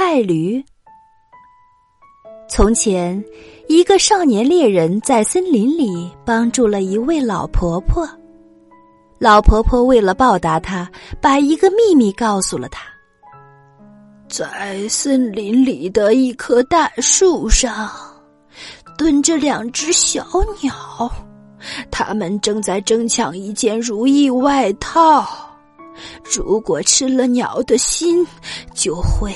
菜驴。从前，一个少年猎人在森林里帮助了一位老婆婆。老婆婆为了报答他，把一个秘密告诉了他：在森林里的一棵大树上，蹲着两只小鸟，它们正在争抢一件如意外套。如果吃了鸟的心，就会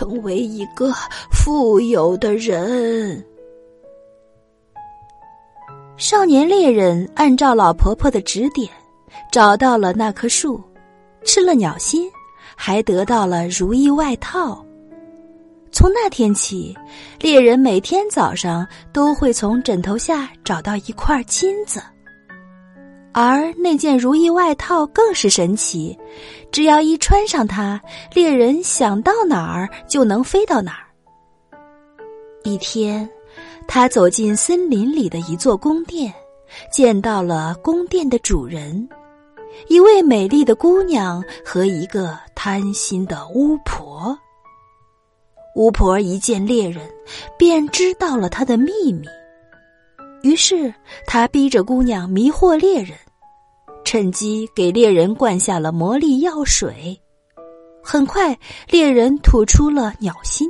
成为一个富有的人。少年猎人按照老婆婆的指点，找到了那棵树，吃了鸟心，还得到了如意外套。从那天起，猎人每天早上都会从枕头下找到一块金子。而那件如意外套更是神奇，只要一穿上它，猎人想到哪儿就能飞到哪儿。一天，他走进森林里的一座宫殿，见到了宫殿的主人，一位美丽的姑娘和一个贪心的巫婆。巫婆一见猎人，便知道了他的秘密。于是，他逼着姑娘迷惑猎人，趁机给猎人灌下了魔力药水。很快，猎人吐出了鸟心，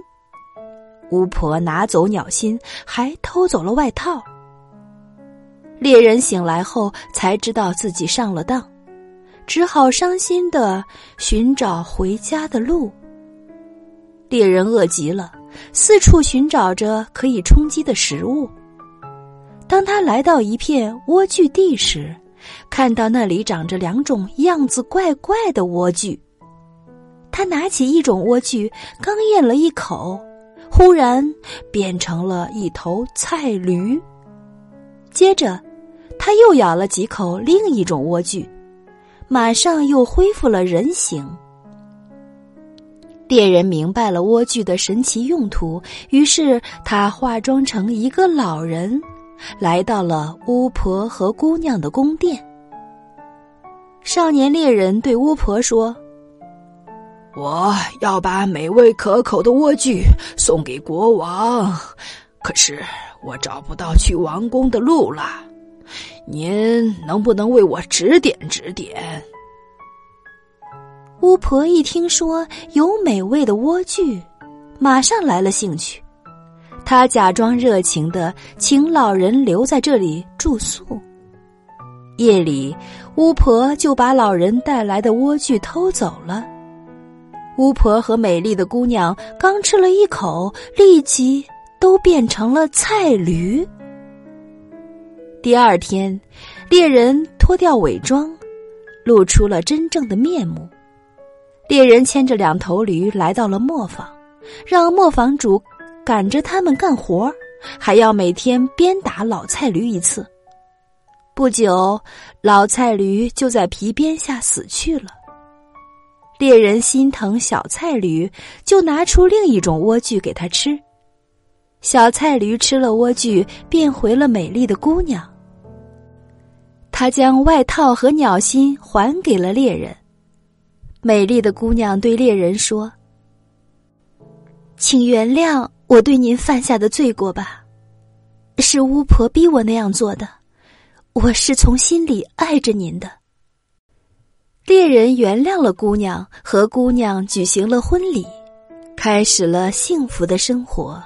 巫婆拿走鸟心，还偷走了外套。猎人醒来后才知道自己上了当，只好伤心的寻找回家的路。猎人饿极了，四处寻找着可以充饥的食物。当他来到一片莴苣地时，看到那里长着两种样子怪怪的莴苣。他拿起一种莴苣，刚咽了一口，忽然变成了一头菜驴。接着，他又咬了几口另一种莴苣，马上又恢复了人形。猎人明白了莴苣的神奇用途，于是他化妆成一个老人。来到了巫婆和姑娘的宫殿。少年猎人对巫婆说：“我要把美味可口的莴苣送给国王，可是我找不到去王宫的路了。您能不能为我指点指点？”巫婆一听说有美味的莴苣，马上来了兴趣。他假装热情的请老人留在这里住宿。夜里，巫婆就把老人带来的莴苣偷走了。巫婆和美丽的姑娘刚吃了一口，立即都变成了菜驴。第二天，猎人脱掉伪装，露出了真正的面目。猎人牵着两头驴来到了磨坊，让磨坊主。赶着他们干活，还要每天鞭打老菜驴一次。不久，老菜驴就在皮鞭下死去了。猎人心疼小菜驴，就拿出另一种莴苣给他吃。小菜驴吃了莴苣，变回了美丽的姑娘。他将外套和鸟心还给了猎人。美丽的姑娘对猎人说：“请原谅。”我对您犯下的罪过吧，是巫婆逼我那样做的。我是从心里爱着您的。猎人原谅了姑娘，和姑娘举行了婚礼，开始了幸福的生活。